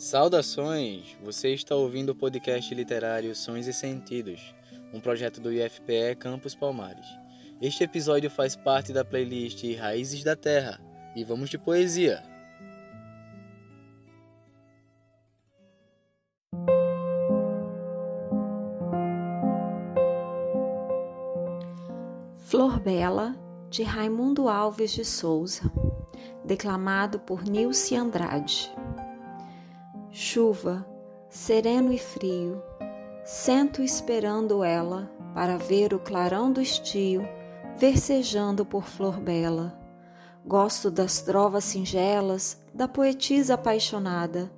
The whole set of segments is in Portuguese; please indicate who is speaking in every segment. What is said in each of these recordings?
Speaker 1: Saudações! Você está ouvindo o podcast literário Sons e Sentidos, um projeto do IFPE Campus Palmares. Este episódio faz parte da playlist Raízes da Terra e vamos de poesia.
Speaker 2: Flor Bela, de Raimundo Alves de Souza, declamado por Nilce Andrade. Chuva, sereno e frio, sento esperando ela para ver o clarão do estio versejando por flor bela. Gosto das trovas singelas da poetisa apaixonada,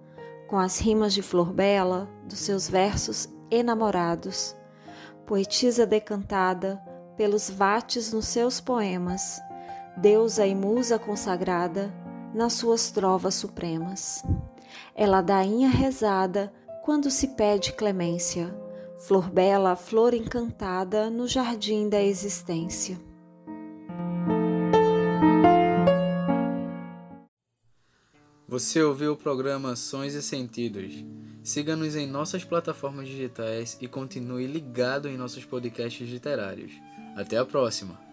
Speaker 2: com as rimas de flor bela dos seus versos enamorados. Poetisa decantada pelos vates nos seus poemas, deusa e musa consagrada nas suas trovas supremas é ladainha rezada quando se pede clemência, flor bela, flor encantada no jardim da existência.
Speaker 1: Você ouviu o programa Sons e Sentidos. Siga-nos em nossas plataformas digitais e continue ligado em nossos podcasts literários. Até a próxima!